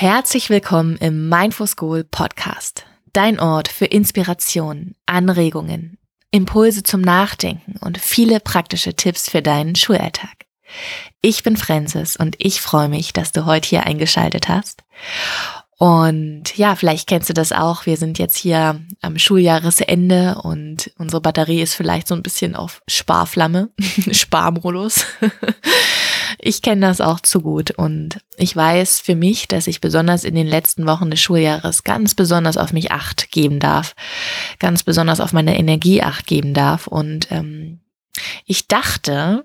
Herzlich willkommen im Mindful School Podcast. Dein Ort für Inspiration, Anregungen, Impulse zum Nachdenken und viele praktische Tipps für deinen Schulalltag. Ich bin Francis und ich freue mich, dass du heute hier eingeschaltet hast. Und ja, vielleicht kennst du das auch. Wir sind jetzt hier am Schuljahresende und unsere Batterie ist vielleicht so ein bisschen auf Sparflamme, Sparmodus. Ich kenne das auch zu gut und ich weiß für mich, dass ich besonders in den letzten Wochen des Schuljahres ganz besonders auf mich acht geben darf, ganz besonders auf meine Energie acht geben darf und ähm, ich dachte,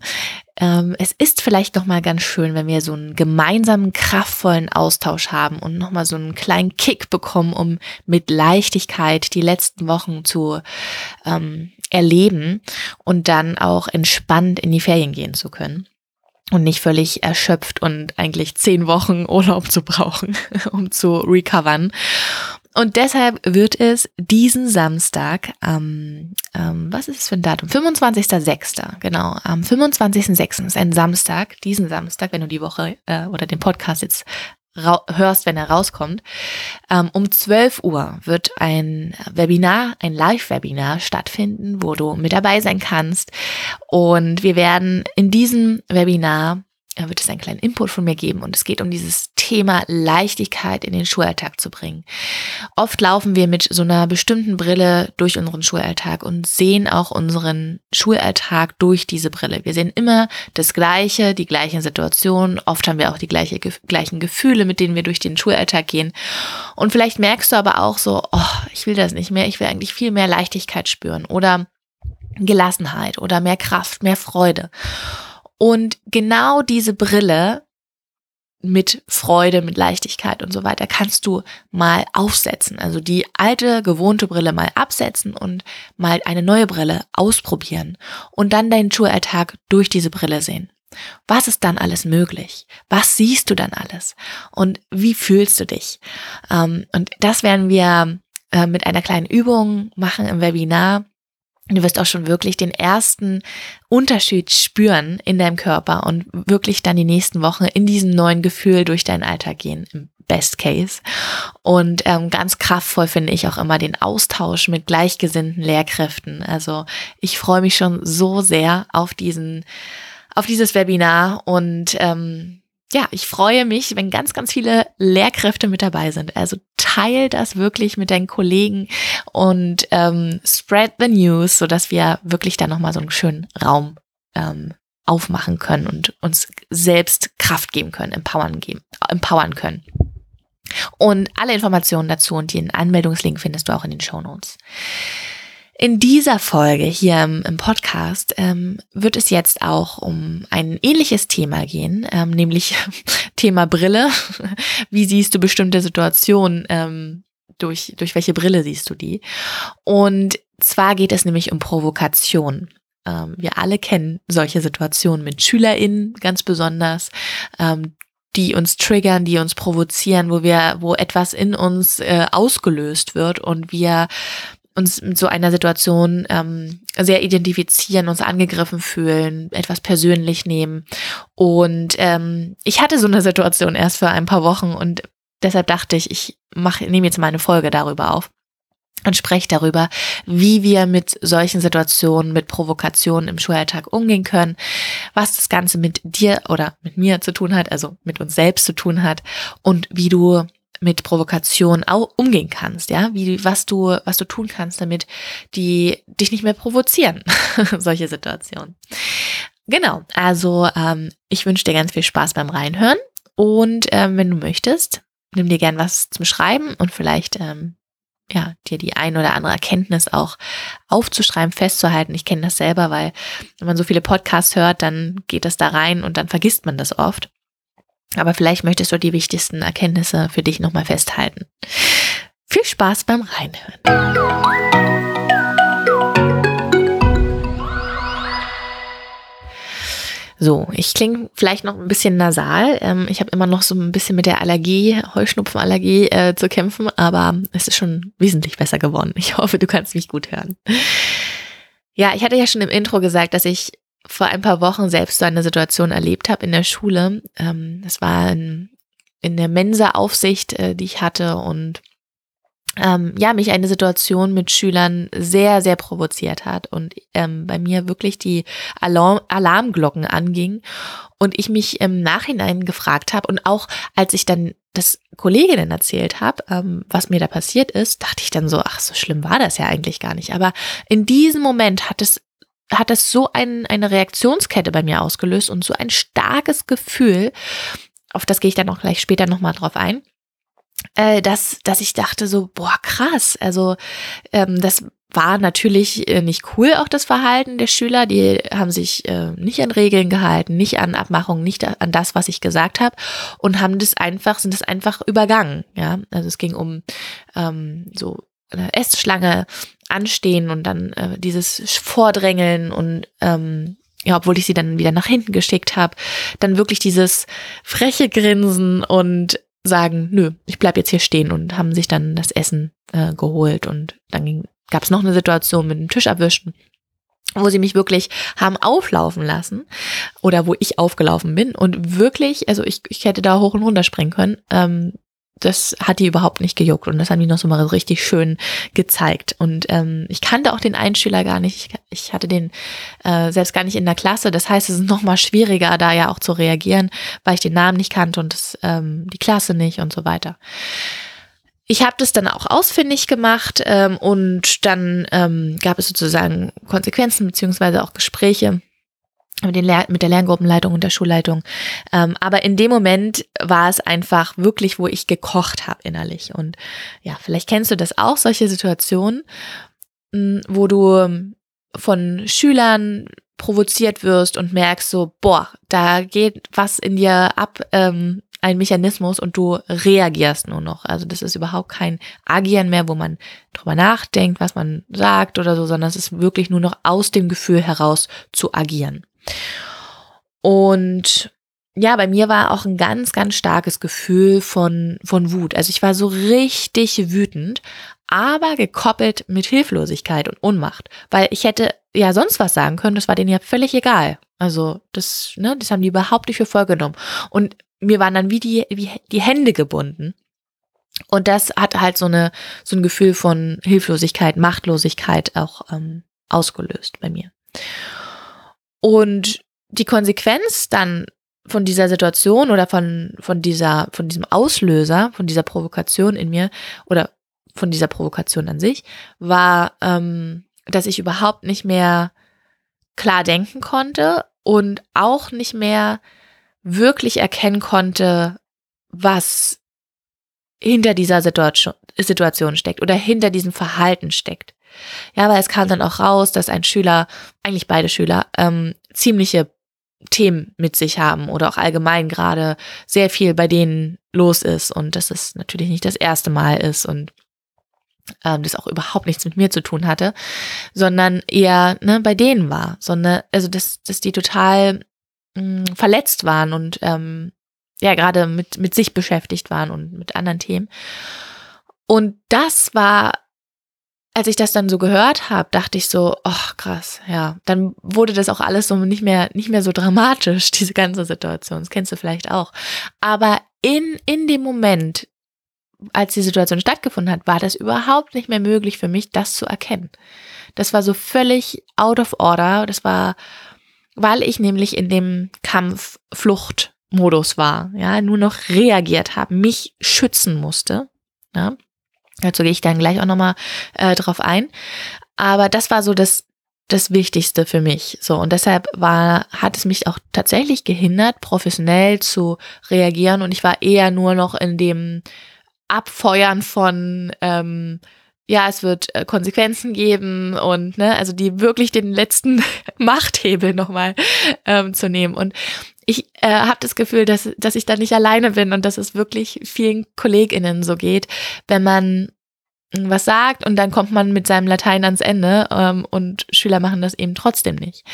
ähm, es ist vielleicht noch mal ganz schön, wenn wir so einen gemeinsamen kraftvollen Austausch haben und noch mal so einen kleinen Kick bekommen, um mit Leichtigkeit die letzten Wochen zu ähm, erleben und dann auch entspannt in die Ferien gehen zu können und nicht völlig erschöpft und eigentlich zehn Wochen Urlaub zu brauchen, um zu recovern. Und deshalb wird es diesen Samstag, ähm, ähm, was ist es für ein Datum? 25.06. Genau, am 25.06. ist ein Samstag, diesen Samstag, wenn du die Woche äh, oder den Podcast jetzt hörst, wenn er rauskommt. Ähm, um 12 Uhr wird ein Webinar, ein Live-Webinar stattfinden, wo du mit dabei sein kannst. Und wir werden in diesem Webinar wird es einen kleinen Input von mir geben und es geht um dieses Thema Leichtigkeit in den Schulalltag zu bringen. Oft laufen wir mit so einer bestimmten Brille durch unseren Schulalltag und sehen auch unseren Schulalltag durch diese Brille. Wir sehen immer das Gleiche, die gleichen Situationen. Oft haben wir auch die gleiche, gleichen Gefühle, mit denen wir durch den Schulalltag gehen. Und vielleicht merkst du aber auch so, oh, ich will das nicht mehr. Ich will eigentlich viel mehr Leichtigkeit spüren oder Gelassenheit oder mehr Kraft, mehr Freude. Und genau diese Brille mit Freude, mit Leichtigkeit und so weiter kannst du mal aufsetzen. Also die alte, gewohnte Brille mal absetzen und mal eine neue Brille ausprobieren und dann deinen Schulalltag durch diese Brille sehen. Was ist dann alles möglich? Was siehst du dann alles? Und wie fühlst du dich? Ähm, und das werden wir äh, mit einer kleinen Übung machen im Webinar Du wirst auch schon wirklich den ersten Unterschied spüren in deinem Körper und wirklich dann die nächsten Wochen in diesem neuen Gefühl durch deinen Alltag gehen, im Best Case. Und ähm, ganz kraftvoll finde ich auch immer den Austausch mit gleichgesinnten Lehrkräften. Also ich freue mich schon so sehr auf diesen, auf dieses Webinar und ähm, ja, ich freue mich, wenn ganz, ganz viele Lehrkräfte mit dabei sind. Also teil das wirklich mit deinen Kollegen und ähm, spread the news, so dass wir wirklich da nochmal so einen schönen Raum ähm, aufmachen können und uns selbst Kraft geben können, empowern, geben, empowern können. Und alle Informationen dazu und den Anmeldungslink findest du auch in den Show Notes. In dieser Folge hier im, im Podcast ähm, wird es jetzt auch um ein ähnliches Thema gehen, ähm, nämlich Thema Brille. Wie siehst du bestimmte Situationen? Ähm, durch, durch welche Brille siehst du die? Und zwar geht es nämlich um Provokation. Ähm, wir alle kennen solche Situationen mit SchülerInnen ganz besonders, ähm, die uns triggern, die uns provozieren, wo wir, wo etwas in uns äh, ausgelöst wird und wir uns mit so einer Situation ähm, sehr identifizieren, uns angegriffen fühlen, etwas persönlich nehmen. Und ähm, ich hatte so eine Situation erst für ein paar Wochen und deshalb dachte ich, ich mache, nehme jetzt mal eine Folge darüber auf und spreche darüber, wie wir mit solchen Situationen, mit Provokationen im Schulalltag umgehen können, was das Ganze mit dir oder mit mir zu tun hat, also mit uns selbst zu tun hat und wie du mit Provokation auch umgehen kannst, ja, wie was du was du tun kannst, damit die dich nicht mehr provozieren, solche Situationen. Genau, also ähm, ich wünsche dir ganz viel Spaß beim Reinhören und ähm, wenn du möchtest, nimm dir gern was zum Schreiben und vielleicht ähm, ja, dir die ein oder andere Erkenntnis auch aufzuschreiben, festzuhalten. Ich kenne das selber, weil wenn man so viele Podcasts hört, dann geht das da rein und dann vergisst man das oft. Aber vielleicht möchtest du die wichtigsten Erkenntnisse für dich nochmal festhalten. Viel Spaß beim Reinhören. So, ich klinge vielleicht noch ein bisschen nasal. Ähm, ich habe immer noch so ein bisschen mit der Allergie, Heuschnupfenallergie äh, zu kämpfen, aber es ist schon wesentlich besser geworden. Ich hoffe, du kannst mich gut hören. Ja, ich hatte ja schon im Intro gesagt, dass ich vor ein paar Wochen selbst so eine Situation erlebt habe in der Schule. Ähm, das war ein in der Mensa-Aufsicht, äh, die ich hatte und ähm, ja, mich eine Situation mit Schülern sehr, sehr provoziert hat und ähm, bei mir wirklich die Alarm Alarmglocken anging und ich mich im Nachhinein gefragt habe und auch als ich dann das Kolleginnen erzählt habe, ähm, was mir da passiert ist, dachte ich dann so, ach, so schlimm war das ja eigentlich gar nicht. Aber in diesem Moment hat es hat es so ein, eine Reaktionskette bei mir ausgelöst und so ein starkes Gefühl, auf das gehe ich dann auch gleich später nochmal drauf ein, äh, dass, dass ich dachte so, boah, krass. Also ähm, das war natürlich äh, nicht cool, auch das Verhalten der Schüler. Die haben sich äh, nicht an Regeln gehalten, nicht an Abmachungen, nicht an das, was ich gesagt habe und haben das einfach, sind das einfach übergangen. Ja, also es ging um ähm, so Essschlange anstehen und dann äh, dieses Vordrängeln und ähm, ja, obwohl ich sie dann wieder nach hinten geschickt habe, dann wirklich dieses freche Grinsen und sagen, nö, ich bleib jetzt hier stehen und haben sich dann das Essen äh, geholt und dann gab es noch eine Situation mit dem Tisch abwischen, wo sie mich wirklich haben auflaufen lassen oder wo ich aufgelaufen bin und wirklich, also ich, ich hätte da hoch und runter springen können, ähm, das hat die überhaupt nicht gejuckt und das haben die noch so mal richtig schön gezeigt. Und ähm, ich kannte auch den Einschüler gar nicht. Ich, ich hatte den äh, selbst gar nicht in der Klasse. Das heißt, es ist noch mal schwieriger, da ja auch zu reagieren, weil ich den Namen nicht kannte und das, ähm, die Klasse nicht und so weiter. Ich habe das dann auch ausfindig gemacht ähm, und dann ähm, gab es sozusagen Konsequenzen beziehungsweise auch Gespräche mit, den Lehr mit der Lerngruppenleitung und der Schulleitung. Ähm, aber in dem Moment war es einfach wirklich, wo ich gekocht habe innerlich. Und ja, vielleicht kennst du das auch, solche Situationen, hm, wo du ähm, von Schülern provoziert wirst und merkst so, boah, da geht was in dir ab, ähm, ein Mechanismus und du reagierst nur noch. Also das ist überhaupt kein Agieren mehr, wo man drüber nachdenkt, was man sagt oder so, sondern es ist wirklich nur noch aus dem Gefühl heraus zu agieren. Und ja, bei mir war auch ein ganz, ganz starkes Gefühl von, von Wut. Also ich war so richtig wütend, aber gekoppelt mit Hilflosigkeit und Unmacht, weil ich hätte ja sonst was sagen können, das war denen ja völlig egal. Also das, ne, das haben die überhaupt nicht für voll genommen. Und mir waren dann wie die, wie die Hände gebunden. Und das hat halt so eine, so ein Gefühl von Hilflosigkeit, Machtlosigkeit auch ähm, ausgelöst bei mir. Und die Konsequenz dann von dieser Situation oder von, von dieser, von diesem Auslöser, von dieser Provokation in mir oder von dieser Provokation an sich, war, ähm, dass ich überhaupt nicht mehr klar denken konnte und auch nicht mehr wirklich erkennen konnte, was hinter dieser Situation, Situation steckt oder hinter diesem Verhalten steckt. Ja, weil es kam dann auch raus, dass ein Schüler, eigentlich beide Schüler, ähm, ziemliche Themen mit sich haben oder auch allgemein gerade sehr viel bei denen los ist und dass es natürlich nicht das erste Mal ist und ähm, das auch überhaupt nichts mit mir zu tun hatte, sondern eher ne, bei denen war, sondern also dass, dass die total mh, mm, verletzt waren und ähm, ja gerade mit mit sich beschäftigt waren und mit anderen Themen. Und das war als ich das dann so gehört habe, dachte ich so, ach krass, ja. Dann wurde das auch alles so nicht mehr, nicht mehr so dramatisch, diese ganze Situation. Das kennst du vielleicht auch. Aber in, in dem Moment, als die Situation stattgefunden hat, war das überhaupt nicht mehr möglich für mich, das zu erkennen. Das war so völlig out of order. Das war, weil ich nämlich in dem Kampf-Flucht-Modus war, ja, nur noch reagiert habe, mich schützen musste, ja. Dazu gehe ich dann gleich auch nochmal äh, drauf ein. Aber das war so das, das Wichtigste für mich. So, und deshalb war, hat es mich auch tatsächlich gehindert, professionell zu reagieren. Und ich war eher nur noch in dem Abfeuern von, ähm, ja, es wird äh, Konsequenzen geben und ne, also die wirklich den letzten Machthebel nochmal ähm, zu nehmen. Und ich äh, habe das Gefühl, dass, dass ich da nicht alleine bin und dass es wirklich vielen KollegInnen so geht, wenn man was sagt und dann kommt man mit seinem Latein ans Ende ähm, und Schüler machen das eben trotzdem nicht.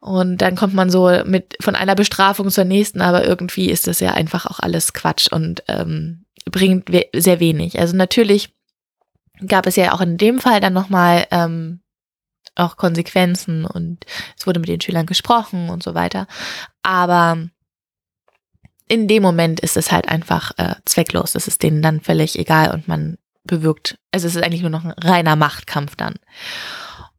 Und dann kommt man so mit von einer Bestrafung zur nächsten, aber irgendwie ist das ja einfach auch alles Quatsch und ähm, bringt we sehr wenig. Also natürlich gab es ja auch in dem Fall dann nochmal ähm, auch Konsequenzen und es wurde mit den Schülern gesprochen und so weiter. Aber in dem Moment ist es halt einfach äh, zwecklos. Das ist denen dann völlig egal und man bewirkt, also es ist eigentlich nur noch ein reiner Machtkampf dann.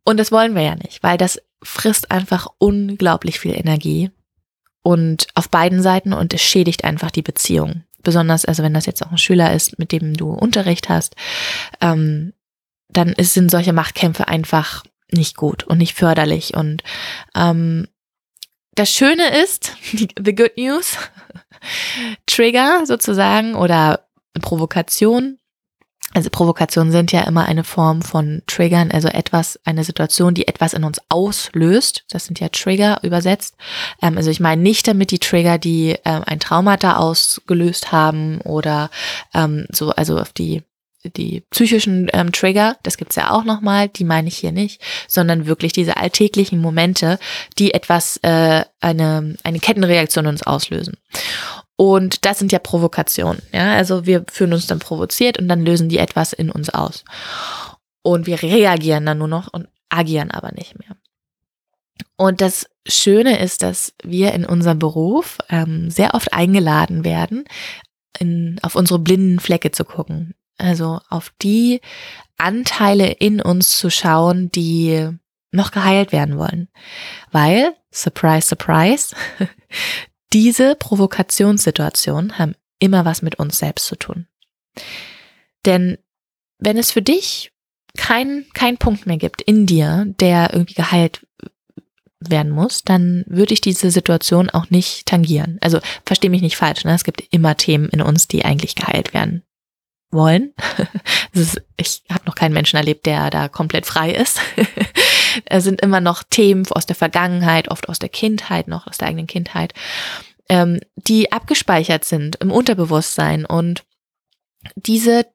Und das wollen wir ja nicht, weil das frisst einfach unglaublich viel Energie und auf beiden Seiten und es schädigt einfach die Beziehung. Besonders, also wenn das jetzt auch ein Schüler ist, mit dem du Unterricht hast, ähm, dann sind solche Machtkämpfe einfach nicht gut und nicht förderlich. Und ähm, das Schöne ist, die, the good news, Trigger sozusagen oder Provokation also Provokationen sind ja immer eine Form von Triggern, also etwas, eine Situation, die etwas in uns auslöst. Das sind ja Trigger übersetzt. Ähm, also ich meine nicht damit die Trigger, die ähm, ein Traumata ausgelöst haben oder ähm, so, also auf die die psychischen ähm, Trigger, das gibt's ja auch nochmal, die meine ich hier nicht, sondern wirklich diese alltäglichen Momente, die etwas, äh, eine, eine Kettenreaktion uns auslösen. Und das sind ja Provokationen. Ja, also wir fühlen uns dann provoziert und dann lösen die etwas in uns aus. Und wir reagieren dann nur noch und agieren aber nicht mehr. Und das Schöne ist, dass wir in unserem Beruf ähm, sehr oft eingeladen werden, in, auf unsere blinden Flecke zu gucken. Also auf die Anteile in uns zu schauen, die noch geheilt werden wollen. Weil, surprise, surprise, diese Provokationssituationen haben immer was mit uns selbst zu tun. Denn wenn es für dich keinen kein Punkt mehr gibt in dir, der irgendwie geheilt werden muss, dann würde ich diese Situation auch nicht tangieren. Also verstehe mich nicht falsch, ne? es gibt immer Themen in uns, die eigentlich geheilt werden wollen. Ist, ich habe noch keinen Menschen erlebt, der da komplett frei ist. es sind immer noch Themen aus der Vergangenheit, oft aus der Kindheit, noch aus der eigenen Kindheit, ähm, die abgespeichert sind im Unterbewusstsein. Und diese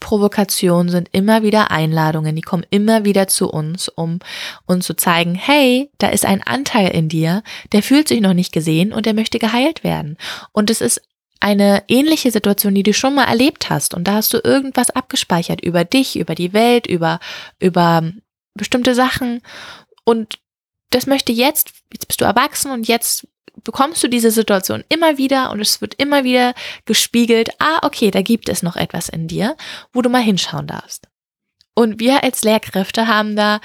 Provokationen sind immer wieder Einladungen, die kommen immer wieder zu uns, um uns zu zeigen, hey, da ist ein Anteil in dir, der fühlt sich noch nicht gesehen und der möchte geheilt werden. Und es ist eine ähnliche Situation, die du schon mal erlebt hast und da hast du irgendwas abgespeichert über dich, über die Welt, über, über bestimmte Sachen und das möchte jetzt, jetzt bist du erwachsen und jetzt bekommst du diese Situation immer wieder und es wird immer wieder gespiegelt, ah, okay, da gibt es noch etwas in dir, wo du mal hinschauen darfst. Und wir als Lehrkräfte haben da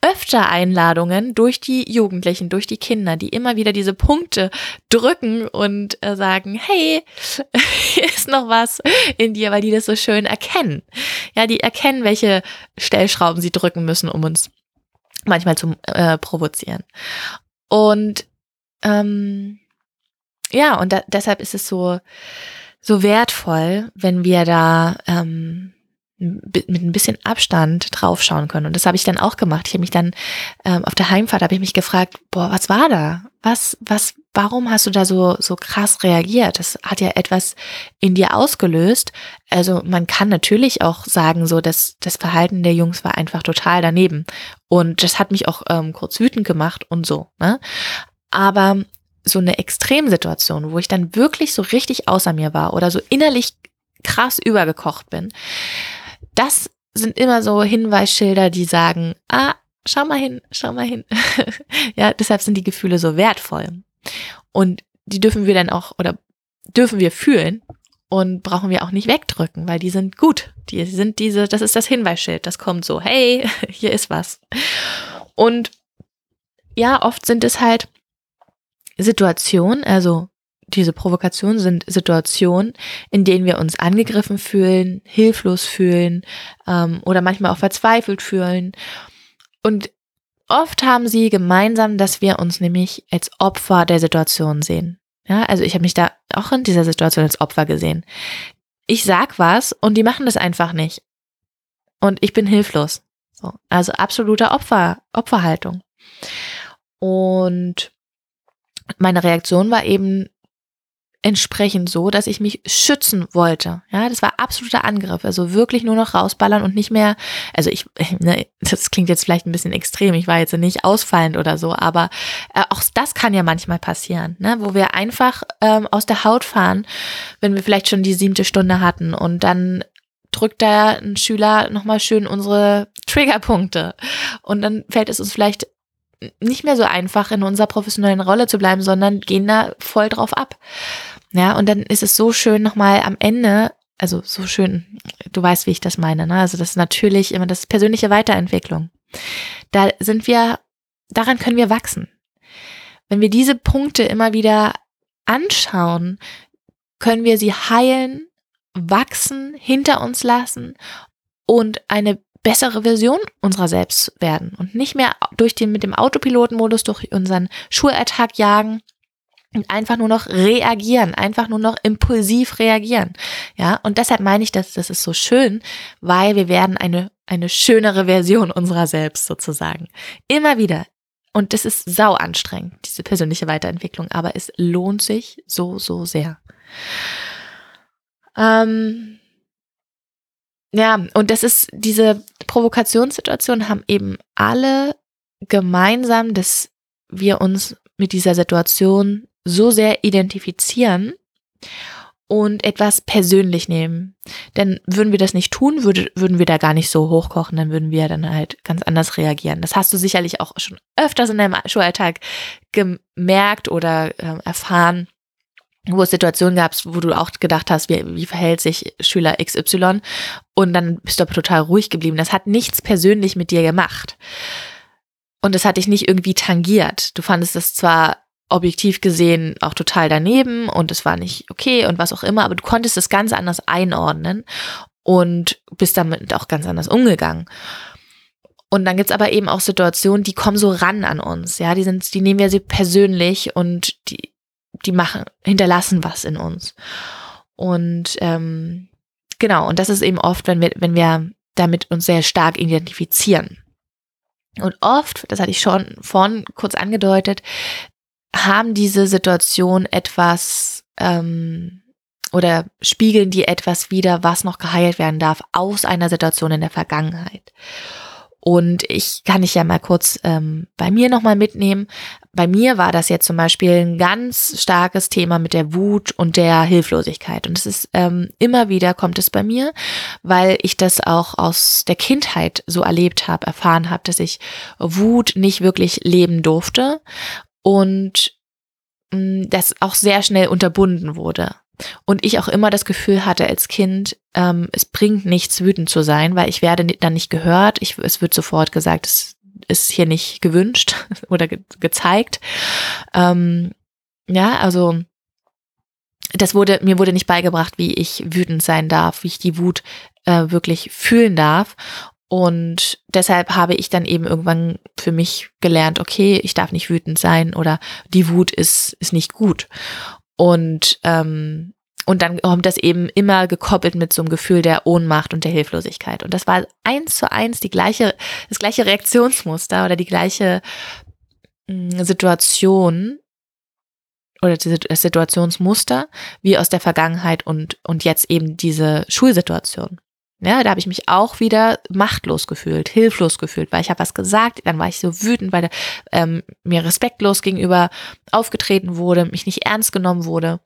öfter Einladungen durch die Jugendlichen, durch die Kinder, die immer wieder diese Punkte drücken und äh, sagen, hey, hier ist noch was in dir, weil die das so schön erkennen. Ja, die erkennen, welche Stellschrauben sie drücken müssen, um uns manchmal zu äh, provozieren. Und ähm, ja, und da, deshalb ist es so, so wertvoll, wenn wir da ähm, mit ein bisschen Abstand draufschauen können. Und das habe ich dann auch gemacht. Ich habe mich dann ähm, auf der Heimfahrt habe ich mich gefragt, boah, was war da? Was, was, warum hast du da so so krass reagiert? Das hat ja etwas in dir ausgelöst. Also man kann natürlich auch sagen, so dass das Verhalten der Jungs war einfach total daneben. Und das hat mich auch ähm, kurz wütend gemacht und so. Ne? Aber so eine Extremsituation, wo ich dann wirklich so richtig außer mir war oder so innerlich krass übergekocht bin, das sind immer so Hinweisschilder, die sagen, ah, schau mal hin, schau mal hin. ja, deshalb sind die Gefühle so wertvoll. Und die dürfen wir dann auch oder dürfen wir fühlen und brauchen wir auch nicht wegdrücken, weil die sind gut. Die sind diese, das ist das Hinweisschild. Das kommt so, hey, hier ist was. Und ja, oft sind es halt Situationen, also diese Provokationen sind Situationen, in denen wir uns angegriffen fühlen, hilflos fühlen ähm, oder manchmal auch verzweifelt fühlen. Und oft haben sie gemeinsam, dass wir uns nämlich als Opfer der Situation sehen. Ja, also ich habe mich da auch in dieser Situation als Opfer gesehen. Ich sag was und die machen das einfach nicht. Und ich bin hilflos. So, also absoluter Opfer, Opferhaltung. Und meine Reaktion war eben entsprechend so, dass ich mich schützen wollte. Ja, das war absoluter Angriff. Also wirklich nur noch rausballern und nicht mehr, also ich, ne, das klingt jetzt vielleicht ein bisschen extrem, ich war jetzt nicht ausfallend oder so, aber äh, auch das kann ja manchmal passieren, ne, wo wir einfach ähm, aus der Haut fahren, wenn wir vielleicht schon die siebte Stunde hatten und dann drückt da ein Schüler nochmal schön unsere Triggerpunkte und dann fällt es uns vielleicht nicht mehr so einfach in unserer professionellen Rolle zu bleiben, sondern gehen da voll drauf ab. Ja, und dann ist es so schön nochmal am Ende, also so schön, du weißt, wie ich das meine, ne? Also das ist natürlich immer das persönliche Weiterentwicklung. Da sind wir, daran können wir wachsen. Wenn wir diese Punkte immer wieder anschauen, können wir sie heilen, wachsen, hinter uns lassen und eine bessere Version unserer selbst werden und nicht mehr durch den mit dem Autopilotenmodus durch unseren Schulalltag jagen und einfach nur noch reagieren, einfach nur noch impulsiv reagieren. Ja, und deshalb meine ich, dass das ist so schön, weil wir werden eine eine schönere Version unserer selbst sozusagen. Immer wieder. Und das ist sau anstrengend, diese persönliche Weiterentwicklung, aber es lohnt sich so, so sehr. Ähm, ja, und das ist, diese Provokationssituationen haben eben alle gemeinsam, dass wir uns mit dieser Situation so sehr identifizieren und etwas persönlich nehmen. Denn würden wir das nicht tun, würde, würden wir da gar nicht so hochkochen, dann würden wir dann halt ganz anders reagieren. Das hast du sicherlich auch schon öfters in deinem Schulalltag gemerkt oder äh, erfahren, wo es Situationen gab, wo du auch gedacht hast, wie, wie verhält sich Schüler XY und dann bist du aber total ruhig geblieben. Das hat nichts persönlich mit dir gemacht. Und es hat dich nicht irgendwie tangiert. Du fandest es zwar objektiv gesehen auch total daneben und es war nicht okay und was auch immer, aber du konntest es ganz anders einordnen und bist damit auch ganz anders umgegangen. Und dann gibt's aber eben auch Situationen, die kommen so ran an uns, ja, die sind, die nehmen wir sie persönlich und die, die machen, hinterlassen was in uns. Und ähm, genau, und das ist eben oft, wenn wir, wenn wir damit uns sehr stark identifizieren. Und oft, das hatte ich schon vorhin kurz angedeutet, haben diese Situation etwas ähm, oder spiegeln die etwas wieder, was noch geheilt werden darf aus einer Situation in der Vergangenheit. Und ich kann dich ja mal kurz ähm, bei mir nochmal mitnehmen. Bei mir war das jetzt zum Beispiel ein ganz starkes Thema mit der Wut und der Hilflosigkeit. Und es ist ähm, immer wieder kommt es bei mir, weil ich das auch aus der Kindheit so erlebt habe, erfahren habe, dass ich Wut nicht wirklich leben durfte und mh, mm, das auch sehr schnell unterbunden wurde. Und ich auch immer das Gefühl hatte als Kind, ähm, es bringt nichts, wütend zu sein, weil ich werde dann nicht gehört. Ich, es wird sofort gesagt, es ist hier nicht gewünscht oder ge gezeigt. Ähm, ja, also das wurde, mir wurde nicht beigebracht, wie ich wütend sein darf, wie ich die Wut äh, wirklich fühlen darf. Und deshalb habe ich dann eben irgendwann für mich gelernt, okay, ich darf nicht wütend sein oder die Wut ist, ist nicht gut. Und, ähm, und dann kommt das eben immer gekoppelt mit so einem Gefühl der Ohnmacht und der Hilflosigkeit. Und das war eins zu eins die gleiche, das gleiche Reaktionsmuster oder die gleiche mh, mm, Situation oder das Situationsmuster wie aus der Vergangenheit und, und jetzt eben diese Schulsituation. Ja, da habe ich mich auch wieder machtlos gefühlt, hilflos gefühlt, weil ich habe was gesagt, dann war ich so wütend, weil ähm, mir respektlos gegenüber aufgetreten wurde, mich nicht ernst genommen wurde.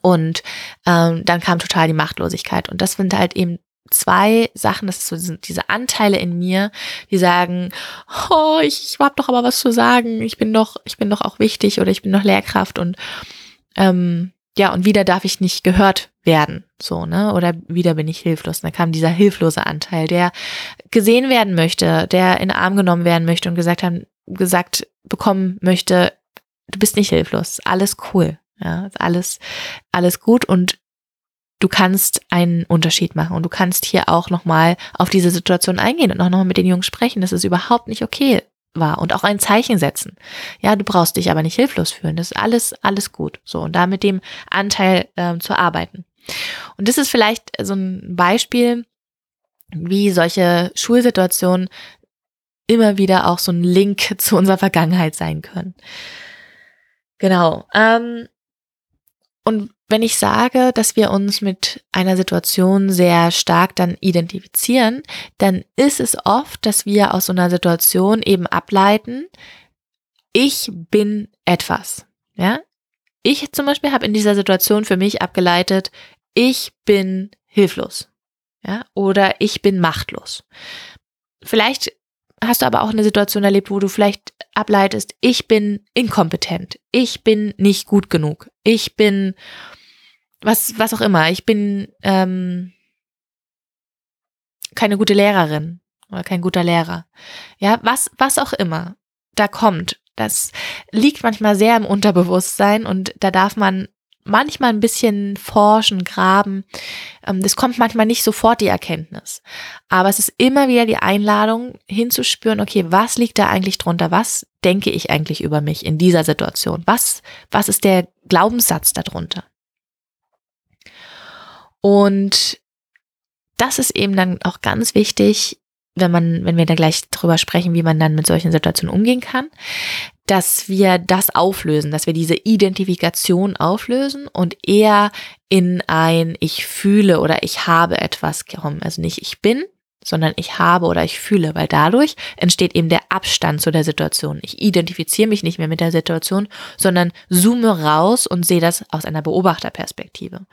Und ähm, dann kam total die Machtlosigkeit. Und das sind halt eben zwei Sachen, das ist so diese Anteile in mir, die sagen, oh, ich, ich habe doch aber was zu sagen, ich bin doch, ich bin doch auch wichtig oder ich bin doch Lehrkraft und ähm, ja, und wieder darf ich nicht gehört werden, so, ne? Oder wieder bin ich hilflos. Und da kam dieser hilflose Anteil, der gesehen werden möchte, der in den Arm genommen werden möchte und gesagt haben, gesagt bekommen möchte, du bist nicht hilflos, alles cool, ja, alles, alles gut und du kannst einen Unterschied machen und du kannst hier auch nochmal auf diese Situation eingehen und auch nochmal mit den Jungs sprechen. Das ist überhaupt nicht okay war und auch ein Zeichen setzen. Ja, du brauchst dich aber nicht hilflos fühlen. Das ist alles, alles gut. So, und da mit dem Anteil ähm, zu arbeiten. Und das ist vielleicht so ein Beispiel, wie solche Schulsituationen immer wieder auch so ein Link zu unserer Vergangenheit sein können. Genau. Ähm, und wenn ich sage, dass wir uns mit einer Situation sehr stark dann identifizieren, dann ist es oft, dass wir aus so einer Situation eben ableiten, ich bin etwas. Ja? Ich zum Beispiel habe in dieser Situation für mich abgeleitet, ich bin hilflos. Ja? Oder ich bin machtlos. Vielleicht hast du aber auch eine Situation erlebt, wo du vielleicht ableitest, ich bin inkompetent, ich bin nicht gut genug, ich bin was, was auch immer, ich bin ähm, keine gute Lehrerin oder kein guter Lehrer. Ja, was, was auch immer da kommt, das liegt manchmal sehr im Unterbewusstsein und da darf man manchmal ein bisschen forschen, graben. Ähm, das kommt manchmal nicht sofort die Erkenntnis. Aber es ist immer wieder die Einladung hinzuspüren, okay, was liegt da eigentlich drunter? Was denke ich eigentlich über mich in dieser Situation? Was, was ist der Glaubenssatz darunter? Und das ist eben dann auch ganz wichtig, wenn man, wenn wir da gleich drüber sprechen, wie man dann mit solchen Situationen umgehen kann, dass wir das auflösen, dass wir diese Identifikation auflösen und eher in ein Ich fühle oder ich habe etwas kommen. Also nicht ich bin, sondern ich habe oder ich fühle, weil dadurch entsteht eben der Abstand zu der Situation. Ich identifiziere mich nicht mehr mit der Situation, sondern zoome raus und sehe das aus einer Beobachterperspektive.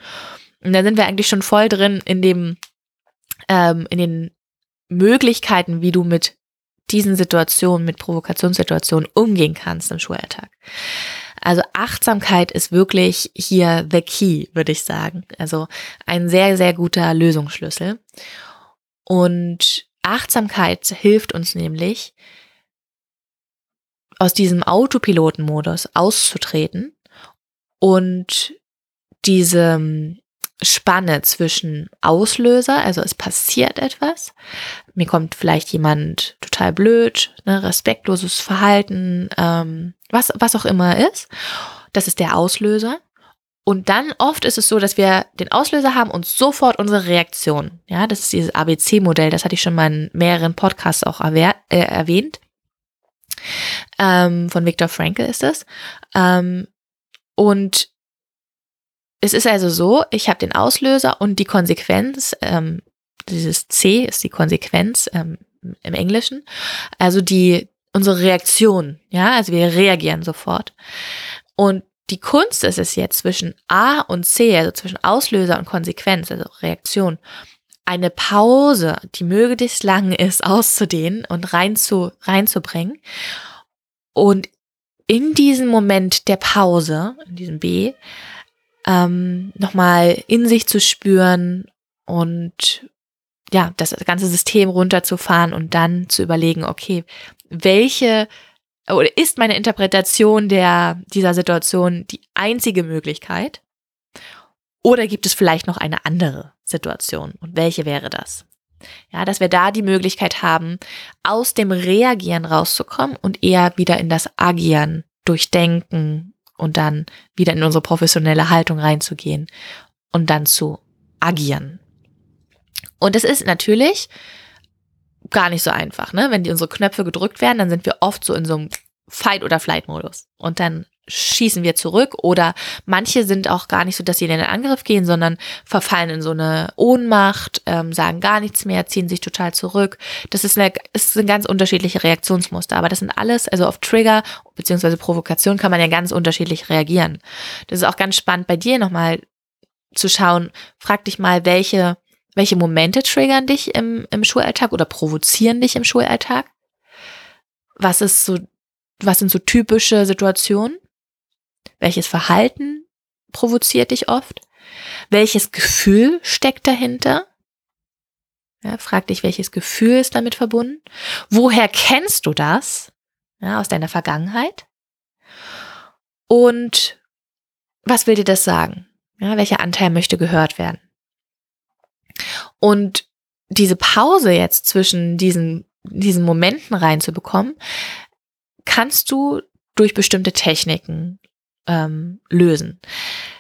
Und da sind wir eigentlich schon voll drin in dem, ähm, in den Möglichkeiten, wie du mit diesen Situationen, mit Provokationssituationen umgehen kannst im Schulalltag. Also Achtsamkeit ist wirklich hier the key, würde ich sagen. Also ein sehr, sehr guter Lösungsschlüssel. Und Achtsamkeit hilft uns nämlich, aus diesem Autopilotenmodus auszutreten und diese Spanne zwischen Auslöser, also es passiert etwas, mir kommt vielleicht jemand total blöd, ne, respektloses Verhalten, ähm, was, was auch immer ist, das ist der Auslöser. Und dann oft ist es so, dass wir den Auslöser haben und sofort unsere Reaktion. Ja, das ist dieses ABC-Modell, das hatte ich schon mal in mehreren Podcasts auch erwäh äh, erwähnt. Ähm, von Viktor Frankl ist es. Ähm, und es ist also so, ich habe den Auslöser und die Konsequenz, ähm, dieses C ist die Konsequenz ähm, im Englischen, also die unsere Reaktion, ja, also wir reagieren sofort. Und die Kunst ist es jetzt zwischen A und C, also zwischen Auslöser und Konsequenz, also Reaktion, eine Pause, die möglichst lang ist, auszudehnen und rein zu, reinzubringen. Und in diesem Moment der Pause, in diesem B, ähm, nochmal in sich zu spüren und ja, das ganze System runterzufahren und dann zu überlegen, okay, welche oder ist meine Interpretation der, dieser Situation die einzige Möglichkeit? Oder gibt es vielleicht noch eine andere Situation? Und welche wäre das? Ja, dass wir da die Möglichkeit haben, aus dem Reagieren rauszukommen und eher wieder in das Agieren, Durchdenken, und dann wieder in unsere professionelle Haltung reinzugehen und dann zu agieren. Und es ist natürlich gar nicht so einfach, ne? Wenn die unsere Knöpfe gedrückt werden, dann sind wir oft so in so einem Fight- oder Flight-Modus. Und dann schießen wir zurück oder manche sind auch gar nicht so, dass sie in den Angriff gehen, sondern verfallen in so eine Ohnmacht, ähm, sagen gar nichts mehr, ziehen sich total zurück. Das ist eine, ist ein ganz unterschiedliche Reaktionsmuster, aber das sind alles, also auf Trigger beziehungsweise Provokation kann man ja ganz unterschiedlich reagieren. Das ist auch ganz spannend bei dir nochmal zu schauen, frag dich mal, welche, welche Momente triggern dich im, im Schulalltag oder provozieren dich im Schulalltag? Was ist so, was sind so typische Situationen? Welches Verhalten provoziert dich oft? Welches Gefühl steckt dahinter? Ja, frag dich, welches Gefühl ist damit verbunden? Woher kennst du das? Ja, aus deiner Vergangenheit? Und was will dir das sagen? Ja, welcher Anteil möchte gehört werden? Und diese Pause jetzt zwischen diesen, diesen Momenten reinzubekommen, kannst du durch bestimmte Techniken ähm, lösen.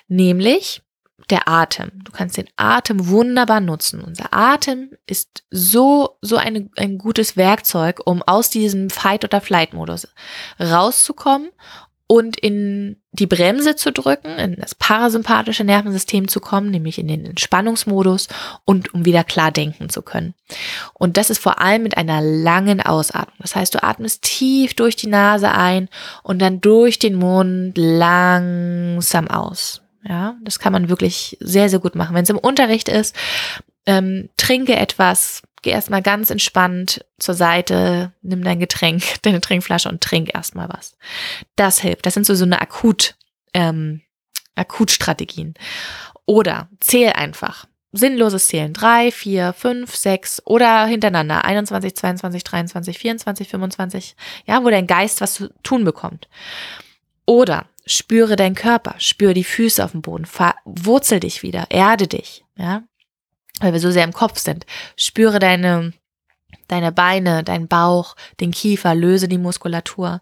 Nämlich der Atem. Du kannst den Atem wunderbar nutzen. Unser Atem ist so, so eine, ein gutes Werkzeug, um aus diesem Fight- oder Flight-Modus rauszukommen und in die Bremse zu drücken, in das parasympathische Nervensystem zu kommen, nämlich in den Entspannungsmodus und um wieder klar denken zu können. Und das ist vor allem mit einer langen Ausatmung. Das heißt, du atmest tief durch die Nase ein und dann durch den Mund langsam aus. Ja, das kann man wirklich sehr, sehr gut machen. Wenn es im Unterricht ist, ähm, trinke etwas, geh erstmal ganz entspannt zur Seite, nimm dein Getränk, deine Trinkflasche und trink erstmal was. Das hilft. Das sind so, so eine Akut, ähm, Akutstrategien. Oder zähl einfach. Sinnloses Zählen. Drei, vier, fünf, sechs oder hintereinander. 21, 22, 23, 24, 25. Ja, wo dein Geist was zu tun bekommt. Oder spüre deinen Körper, spüre die Füße auf dem Boden, wurzel dich wieder, erde dich, ja weil wir so sehr im Kopf sind. Spüre deine, deine Beine, deinen Bauch, den Kiefer, löse die Muskulatur.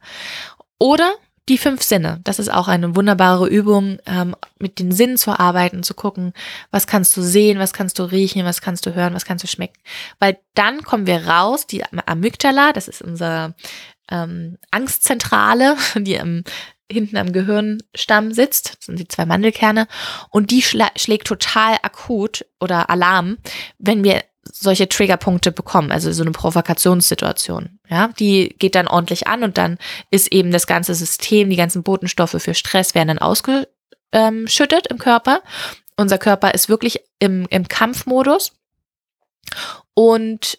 Oder die fünf Sinne. Das ist auch eine wunderbare Übung, ähm, mit den Sinnen zu arbeiten, zu gucken, was kannst du sehen, was kannst du riechen, was kannst du hören, was kannst du schmecken. Weil dann kommen wir raus, die Amygdala, das ist unsere ähm, Angstzentrale, die im hinten am Gehirnstamm sitzt, das sind die zwei Mandelkerne, und die schlägt total akut oder Alarm, wenn wir solche Triggerpunkte bekommen, also so eine Provokationssituation. Ja, die geht dann ordentlich an und dann ist eben das ganze System, die ganzen Botenstoffe für Stress werden dann ausgeschüttet im Körper. Unser Körper ist wirklich im, im Kampfmodus und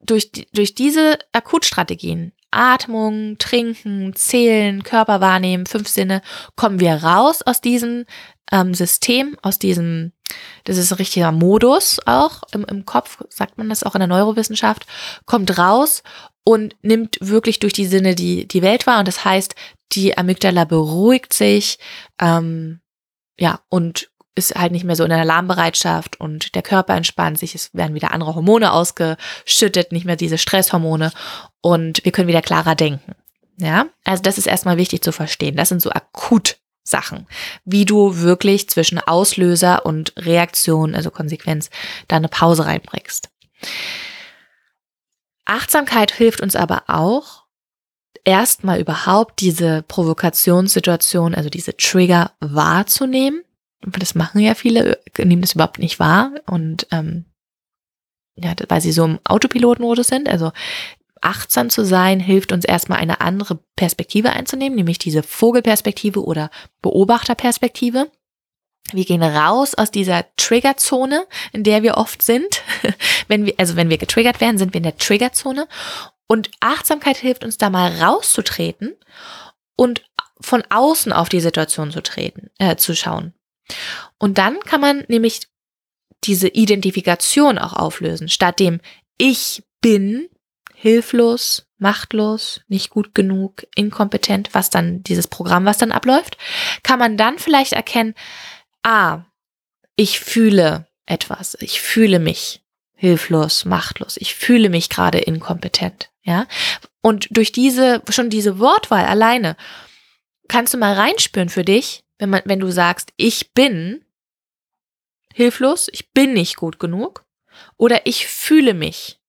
durch, durch diese Akutstrategien Atmung, Trinken, Zählen, Körper wahrnehmen, fünf Sinne, kommen wir raus aus diesem ähm, System, aus diesem, das ist ein richtiger Modus auch im, im Kopf, sagt man das auch in der Neurowissenschaft, kommt raus und nimmt wirklich durch die Sinne die, die Welt wahr. Und das heißt, die Amygdala beruhigt sich, ähm, ja, und ist halt nicht mehr so in der Alarmbereitschaft und der Körper entspannt sich, es werden wieder andere Hormone ausgeschüttet, nicht mehr diese Stresshormone und wir können wieder klarer denken. Ja, also das ist erstmal wichtig zu verstehen. Das sind so akut Sachen, wie du wirklich zwischen Auslöser und Reaktion, also Konsequenz, da eine Pause reinbringst. Achtsamkeit hilft uns aber auch, erstmal überhaupt diese Provokationssituation, also diese Trigger wahrzunehmen das machen ja viele, nehmen das überhaupt nicht wahr und ähm, ja, weil sie so im Autopilotenmodus sind. Also achtsam zu sein hilft uns erstmal eine andere Perspektive einzunehmen, nämlich diese Vogelperspektive oder Beobachterperspektive. Wir gehen raus aus dieser Triggerzone, in der wir oft sind. wenn wir, also wenn wir getriggert werden, sind wir in der Triggerzone. Und Achtsamkeit hilft uns da mal rauszutreten und von außen auf die Situation zu treten, äh, zu schauen. Und dann kann man nämlich diese Identifikation auch auflösen. Statt dem Ich bin hilflos, machtlos, nicht gut genug, inkompetent, was dann dieses Programm, was dann abläuft, kann man dann vielleicht erkennen, ah, ich fühle etwas, ich fühle mich hilflos, machtlos, ich fühle mich gerade inkompetent, ja? Und durch diese schon diese Wortwahl alleine kannst du mal reinspüren für dich, wenn man, wenn du sagst, ich bin hilflos, ich bin nicht gut genug, oder ich fühle mich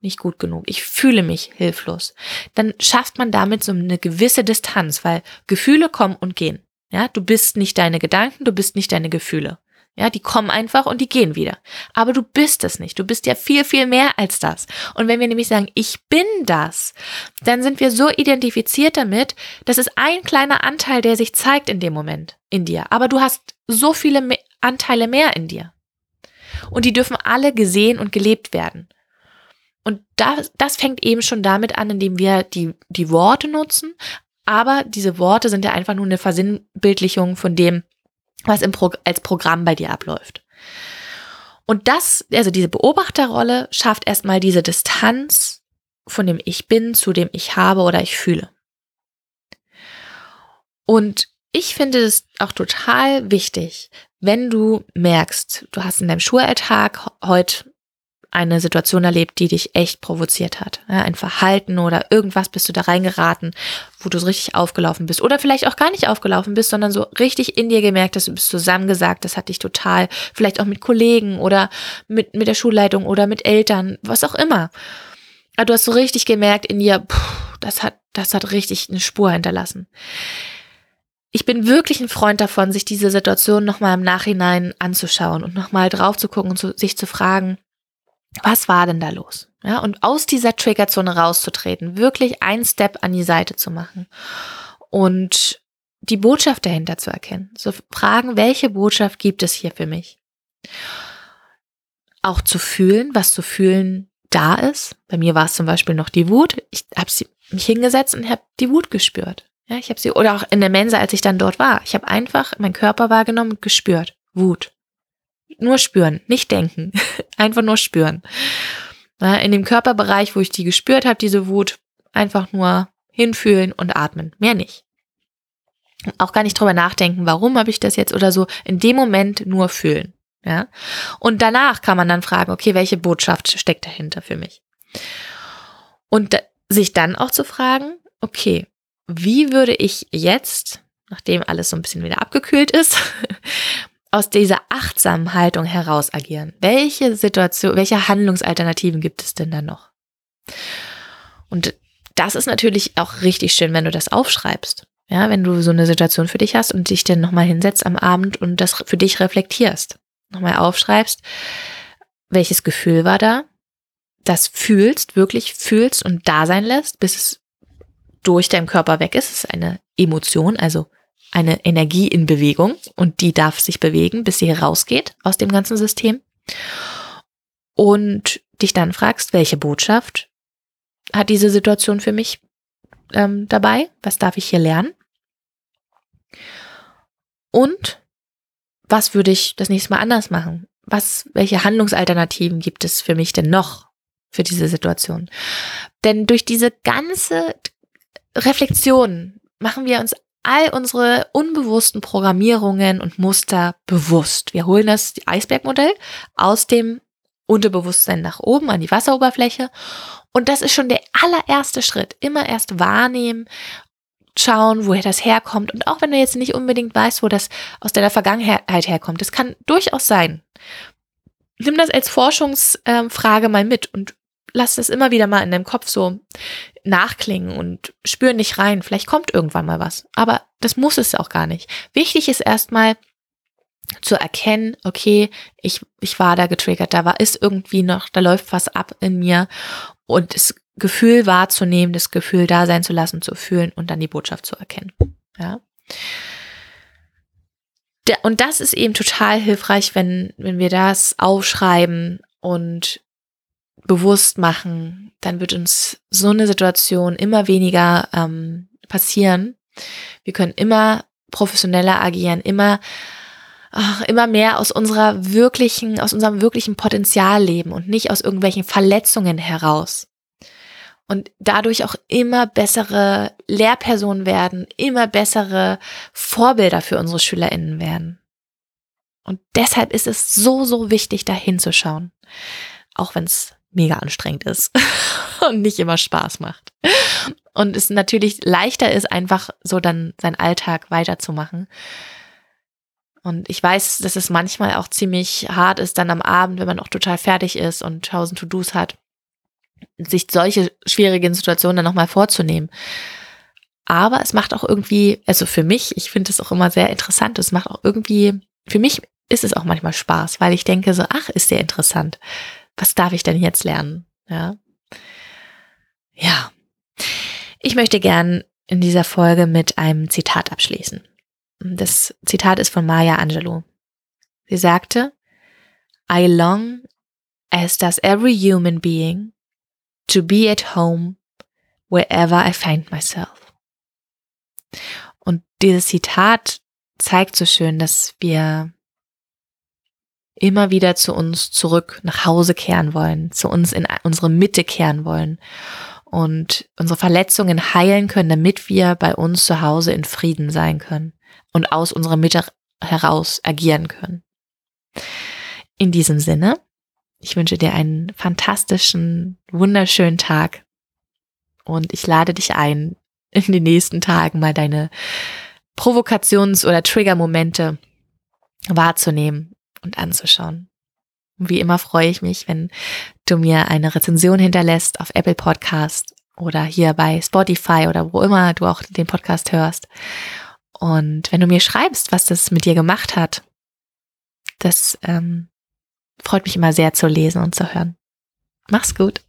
nicht gut genug, ich fühle mich hilflos, dann schafft man damit so eine gewisse Distanz, weil Gefühle kommen und gehen. Ja, du bist nicht deine Gedanken, du bist nicht deine Gefühle. Ja, die kommen einfach und die gehen wieder. Aber du bist es nicht. Du bist ja viel, viel mehr als das. Und wenn wir nämlich sagen, ich bin das, dann sind wir so identifiziert damit, dass es ein kleiner Anteil, der sich zeigt in dem Moment in dir. Aber du hast so viele Anteile mehr in dir. Und die dürfen alle gesehen und gelebt werden. Und das, das fängt eben schon damit an, indem wir die, die Worte nutzen. Aber diese Worte sind ja einfach nur eine Versinnbildlichung von dem, was im Pro als Programm bei dir abläuft. Und das, also diese Beobachterrolle schafft erstmal diese Distanz von dem Ich bin zu dem Ich habe oder ich fühle. Und ich finde es auch total wichtig, wenn du merkst, du hast in deinem Schulalltag heute eine Situation erlebt, die dich echt provoziert hat. Ja, ein Verhalten oder irgendwas bist du da reingeraten, wo du so richtig aufgelaufen bist. Oder vielleicht auch gar nicht aufgelaufen bist, sondern so richtig in dir gemerkt hast, du bist zusammengesagt, das hat dich total, vielleicht auch mit Kollegen oder mit, mit der Schulleitung oder mit Eltern, was auch immer. Aber du hast so richtig gemerkt in dir, pff, das hat, das hat richtig eine Spur hinterlassen. Ich bin wirklich ein Freund davon, sich diese Situation nochmal im Nachhinein anzuschauen und nochmal drauf zu gucken und zu, sich zu fragen, was war denn da los? Ja, und aus dieser Triggerzone rauszutreten, wirklich einen Step an die Seite zu machen und die Botschaft dahinter zu erkennen. Zu fragen, welche Botschaft gibt es hier für mich? Auch zu fühlen, was zu fühlen da ist. Bei mir war es zum Beispiel noch die Wut. Ich habe mich hingesetzt und habe die Wut gespürt. Ja, ich habe sie, oder auch in der Mensa, als ich dann dort war. Ich habe einfach meinen Körper wahrgenommen und gespürt. Wut. Nur spüren, nicht denken. einfach nur spüren. In dem Körperbereich, wo ich die gespürt habe, diese Wut, einfach nur hinfühlen und atmen. Mehr nicht. Auch gar nicht drüber nachdenken, warum habe ich das jetzt oder so. In dem Moment nur fühlen. Ja. Und danach kann man dann fragen, okay, welche Botschaft steckt dahinter für mich? Und sich dann auch zu fragen, okay, wie würde ich jetzt, nachdem alles so ein bisschen wieder abgekühlt ist, aus dieser achtsamen Haltung heraus agieren? Welche Situation, welche Handlungsalternativen gibt es denn dann noch? Und das ist natürlich auch richtig schön, wenn du das aufschreibst. Ja, wenn du so eine Situation für dich hast und dich dann nochmal hinsetzt am Abend und das für dich reflektierst. Nochmal aufschreibst, welches Gefühl war da? Das fühlst, wirklich fühlst und da sein lässt, bis es durch deinen Körper weg ist. Es ist eine Emotion, also eine Energie in Bewegung und die darf sich bewegen, bis sie herausgeht aus dem ganzen System. Und dich dann fragst, welche Botschaft hat diese Situation für mich ähm, dabei? Was darf ich hier lernen? Und was würde ich das nächste Mal anders machen? Was, welche Handlungsalternativen gibt es für mich denn noch für diese Situation? Denn durch diese ganze Reflexion machen wir uns all unsere unbewussten Programmierungen und Muster bewusst. Wir holen das Eisbergmodell aus dem Unterbewusstsein nach oben an die Wasseroberfläche. Und das ist schon der allererste Schritt. Immer erst wahrnehmen, schauen, woher das herkommt. Und auch wenn du jetzt nicht unbedingt weißt, wo das aus deiner Vergangenheit herkommt, das kann durchaus sein. Nimm das als Forschungsfrage mal mit und lass das immer wieder mal in deinem Kopf so nachklingen und spür nicht rein. Vielleicht kommt irgendwann mal was. Aber das muss es auch gar nicht. Wichtig ist erstmal, zu erkennen, okay, ich, ich war da getriggert, da war, ist irgendwie noch, da läuft was ab in mir und das Gefühl wahrzunehmen, das Gefühl da sein zu lassen, zu fühlen und dann die Botschaft zu erkennen. Ja. Und das ist eben total hilfreich, wenn, wenn wir das aufschreiben und bewusst machen, dann wird uns so eine Situation immer weniger ähm, passieren. Wir können immer professioneller agieren, immer ach, immer mehr aus unserer wirklichen, aus unserem wirklichen Potenzial leben und nicht aus irgendwelchen Verletzungen heraus. Und dadurch auch immer bessere Lehrpersonen werden, immer bessere Vorbilder für unsere SchülerInnen werden. Und deshalb ist es so, so wichtig, da hinzuschauen. Auch wenn es mega anstrengend ist und nicht immer Spaß macht. Und es natürlich leichter ist, einfach so dann seinen Alltag weiterzumachen. Und ich weiß, dass es manchmal auch ziemlich hart ist, dann am Abend, wenn man auch total fertig ist und tausend To-Dos hat, sich solche schwierigen Situationen dann nochmal vorzunehmen. Aber es macht auch irgendwie, also für mich, ich finde es auch immer sehr interessant, es macht auch irgendwie, für mich ist es auch manchmal Spaß, weil ich denke so, ach, ist der interessant. Was darf ich denn jetzt lernen? Ja. Ja. Ich möchte gern in dieser Folge mit einem Zitat abschließen. Das Zitat ist von Maya Angelou. Sie sagte, I long, as does every human being, to be at home wherever I find myself. Und dieses Zitat zeigt so schön, dass wir immer wieder zu uns zurück nach Hause kehren wollen, zu uns in unsere Mitte kehren wollen und unsere Verletzungen heilen können, damit wir bei uns zu Hause in Frieden sein können und aus unserer Mitte heraus agieren können. In diesem Sinne, ich wünsche dir einen fantastischen, wunderschönen Tag und ich lade dich ein, in den nächsten Tagen mal deine Provokations- oder Trigger-Momente wahrzunehmen und anzuschauen. wie immer freue ich mich, wenn du mir eine Rezension hinterlässt auf Apple Podcast oder hier bei Spotify oder wo immer du auch den Podcast hörst. Und wenn du mir schreibst, was das mit dir gemacht hat, das ähm, freut mich immer sehr zu lesen und zu hören. Mach's gut.